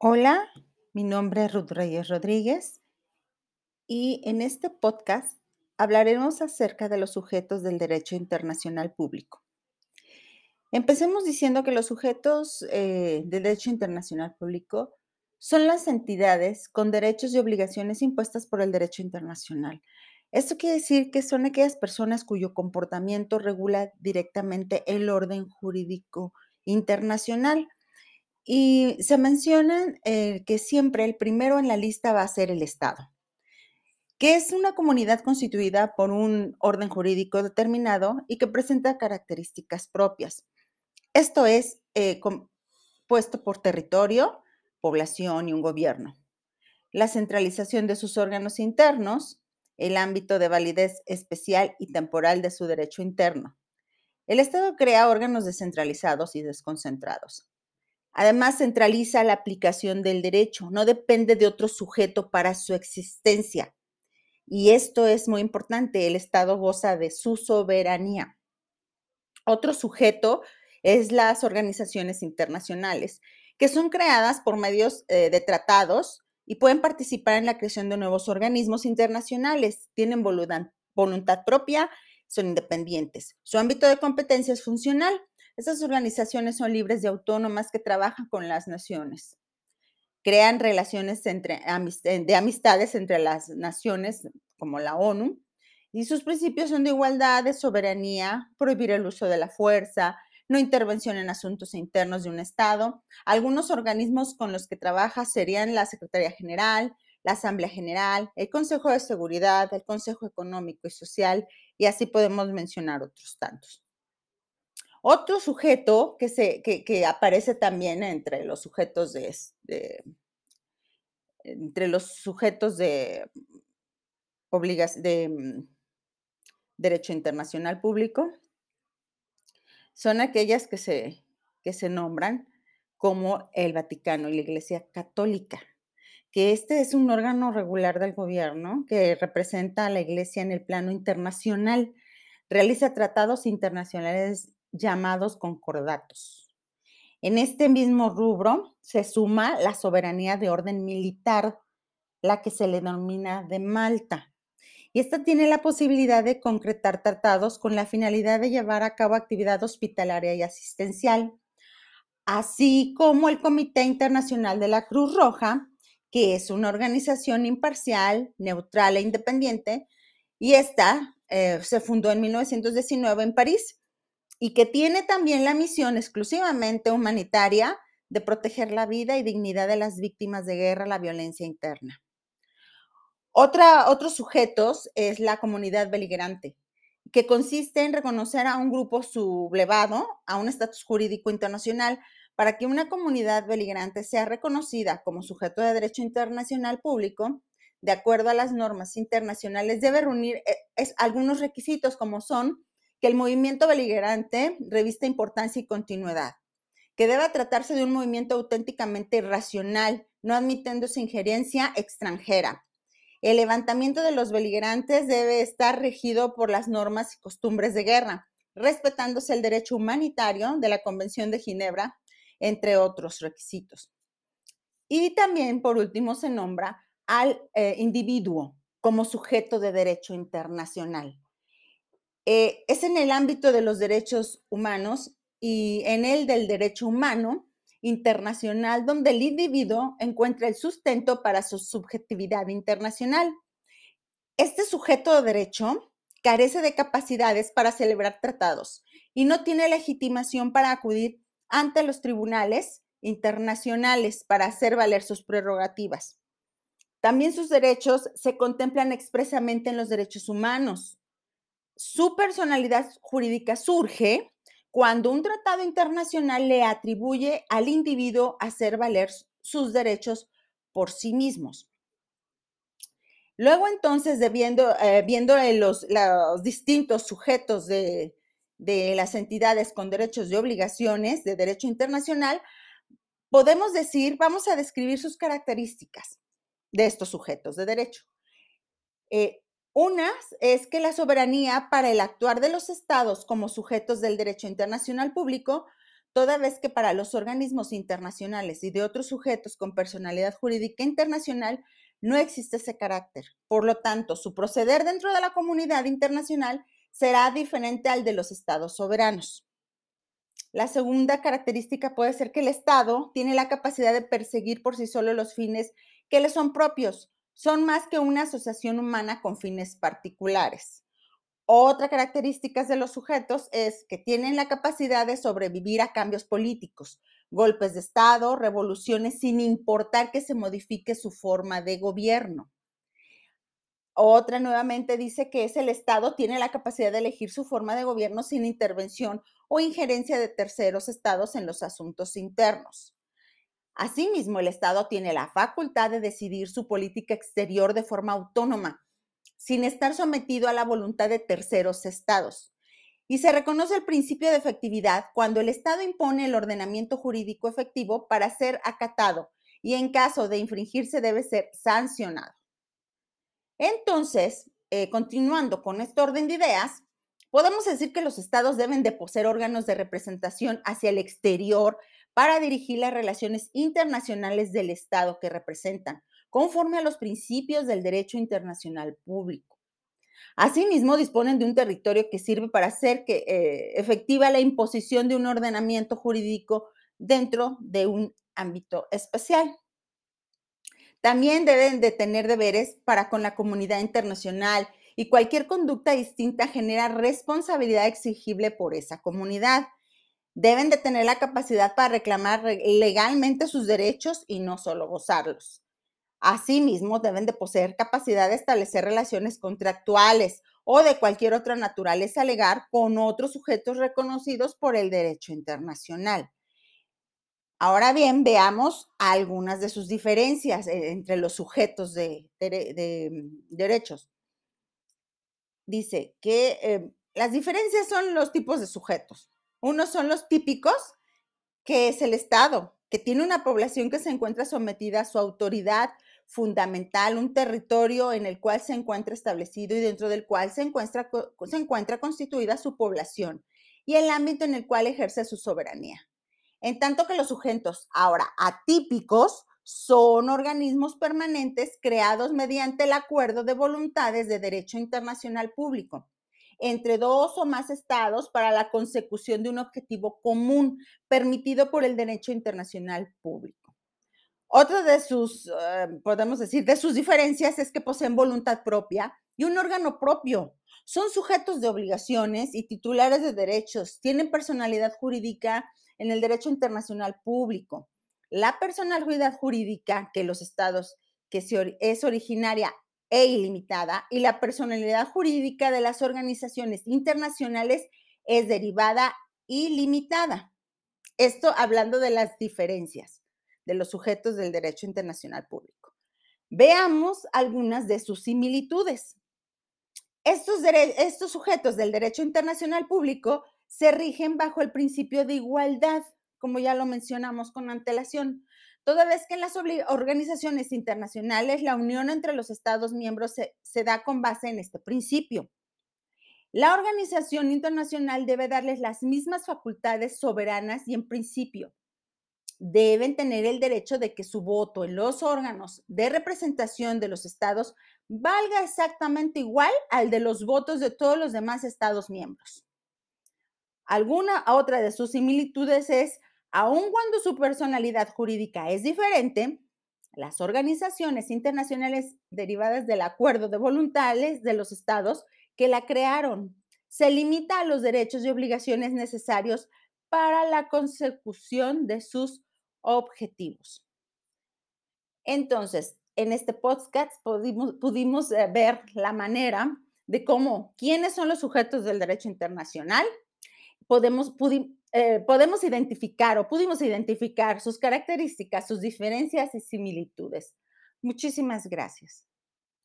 Hola, mi nombre es Ruth Reyes Rodríguez y en este podcast hablaremos acerca de los sujetos del derecho internacional público. Empecemos diciendo que los sujetos eh, del derecho internacional público son las entidades con derechos y obligaciones impuestas por el derecho internacional. Esto quiere decir que son aquellas personas cuyo comportamiento regula directamente el orden jurídico internacional. Y se mencionan eh, que siempre el primero en la lista va a ser el Estado, que es una comunidad constituida por un orden jurídico determinado y que presenta características propias. Esto es eh, compuesto por territorio, población y un gobierno. La centralización de sus órganos internos, el ámbito de validez especial y temporal de su derecho interno. El Estado crea órganos descentralizados y desconcentrados. Además, centraliza la aplicación del derecho, no depende de otro sujeto para su existencia. Y esto es muy importante, el Estado goza de su soberanía. Otro sujeto es las organizaciones internacionales, que son creadas por medios eh, de tratados y pueden participar en la creación de nuevos organismos internacionales. Tienen voluntad, voluntad propia, son independientes. Su ámbito de competencia es funcional. Estas organizaciones son libres y autónomas que trabajan con las naciones. Crean relaciones entre, de amistades entre las naciones, como la ONU, y sus principios son de igualdad, de soberanía, prohibir el uso de la fuerza, no intervención en asuntos internos de un Estado. Algunos organismos con los que trabaja serían la Secretaría General, la Asamblea General, el Consejo de Seguridad, el Consejo Económico y Social, y así podemos mencionar otros tantos. Otro sujeto que, se, que, aparece también entre los sujetos de, entre los sujetos de, de mm, derecho internacional público son aquellas que se, que se nombran como el Vaticano y la Iglesia Católica, que este es un órgano regular del gobierno que representa a la Iglesia en el plano internacional, realiza tratados internacionales llamados concordatos. En este mismo rubro se suma la soberanía de orden militar, la que se le denomina de Malta, y esta tiene la posibilidad de concretar tratados con la finalidad de llevar a cabo actividad hospitalaria y asistencial, así como el Comité Internacional de la Cruz Roja, que es una organización imparcial, neutral e independiente, y esta eh, se fundó en 1919 en París y que tiene también la misión exclusivamente humanitaria de proteger la vida y dignidad de las víctimas de guerra, la violencia interna. Otra, otros sujetos es la comunidad beligerante, que consiste en reconocer a un grupo sublevado a un estatus jurídico internacional para que una comunidad beligerante sea reconocida como sujeto de derecho internacional público, de acuerdo a las normas internacionales, debe reunir algunos requisitos como son que el movimiento beligerante revista importancia y continuidad, que deba tratarse de un movimiento auténticamente racional, no admitiéndose injerencia extranjera, el levantamiento de los beligerantes debe estar regido por las normas y costumbres de guerra, respetándose el derecho humanitario de la Convención de Ginebra, entre otros requisitos. Y también, por último, se nombra al eh, individuo como sujeto de derecho internacional. Eh, es en el ámbito de los derechos humanos y en el del derecho humano internacional donde el individuo encuentra el sustento para su subjetividad internacional. Este sujeto de derecho carece de capacidades para celebrar tratados y no tiene legitimación para acudir ante los tribunales internacionales para hacer valer sus prerrogativas. También sus derechos se contemplan expresamente en los derechos humanos. Su personalidad jurídica surge cuando un tratado internacional le atribuye al individuo hacer valer sus derechos por sí mismos. Luego entonces, viendo, eh, viendo los, los, distintos sujetos de, de las entidades con derechos y obligaciones de derecho internacional, podemos decir, vamos a describir sus características de estos sujetos de derecho. Eh, una es que la soberanía para el actuar de los estados como sujetos del derecho internacional público toda vez que para los organismos internacionales y de otros sujetos con personalidad jurídica internacional no existe ese carácter. Por lo tanto, su proceder dentro de la comunidad internacional será diferente al de los estados soberanos. La segunda característica puede ser que el Estado tiene la capacidad de perseguir por sí solo los fines que le son propios. Son más que una asociación humana con fines particulares. Otra característica de los sujetos es que tienen la capacidad de sobrevivir a cambios políticos, golpes de Estado, revoluciones, sin importar que se modifique su forma de gobierno. Otra nuevamente dice que es el Estado tiene la capacidad de elegir su forma de gobierno sin intervención o injerencia de terceros estados en los asuntos internos. Asimismo, el Estado tiene la facultad de decidir su política exterior de forma autónoma, sin estar sometido a la voluntad de terceros estados. Y se reconoce el principio de efectividad cuando el Estado impone el ordenamiento jurídico efectivo para ser acatado y en caso de infringirse debe ser sancionado. Entonces, eh, continuando con este orden de ideas, podemos decir que los estados deben de poseer órganos de representación hacia el exterior para dirigir las relaciones internacionales del estado que representan, conforme a los principios del derecho internacional público. Asimismo, disponen de un territorio que sirve para hacer que, eh, efectiva la imposición de un ordenamiento jurídico dentro de un ámbito especial. También deben de tener deberes para con la comunidad internacional y cualquier conducta distinta genera responsabilidad exigible por esa comunidad. Deben de tener la capacidad para reclamar legalmente sus derechos y no solo gozarlos. Asimismo, deben de poseer capacidad de establecer relaciones contractuales o de cualquier otra naturaleza legal con otros sujetos reconocidos por el derecho internacional. Ahora bien, veamos algunas de sus diferencias eh, entre los sujetos de, mm, derechos. Dice que eh, las diferencias son los tipos de sujetos. Unos son los típicos, que es el Estado, que tiene una población que se encuentra sometida a su autoridad fundamental, un territorio en el cual se encuentra establecido y dentro del cual se encuentra, se encuentra constituida su población y el ámbito en el cual ejerce su soberanía. En tanto que los sujetos ahora atípicos son organismos permanentes creados mediante el acuerdo de voluntades de derecho internacional público entre dos o más estados para la consecución de un objetivo común permitido por el derecho internacional público. Otra de sus, eh, podemos decir, de sus diferencias es que poseen voluntad propia y un órgano propio. Son sujetos de obligaciones y titulares de derechos, tienen personalidad jurídica en el derecho internacional público. La personalidad jurídica que los estados, que es originaria e ilimitada, y la personalidad jurídica de las organizaciones internacionales es derivada y limitada. Esto hablando de las diferencias de los sujetos del derecho internacional público. Veamos algunas de sus similitudes. Estos, estos sujetos del derecho internacional público se rigen bajo el principio de igualdad, como ya lo mencionamos con antelación, toda vez que en las organizaciones internacionales la unión entre los Estados miembros se, da con base en este principio. La organización internacional debe darles las mismas facultades soberanas y en principio deben tener el derecho de que su voto en los órganos de representación de los estados valga exactamente igual al de los votos de todos los demás estados miembros. Alguna otra de sus similitudes es, aun cuando su personalidad jurídica es diferente, las organizaciones internacionales derivadas del acuerdo de voluntades de los estados que la crearon se limita a los derechos y obligaciones necesarios para la consecución de sus objetivos. Entonces, en este podcast pudimos, eh, ver la manera de cómo, quiénes son los sujetos del derecho internacional, podemos, eh, podemos identificar o pudimos identificar sus características, sus diferencias y similitudes. Muchísimas gracias.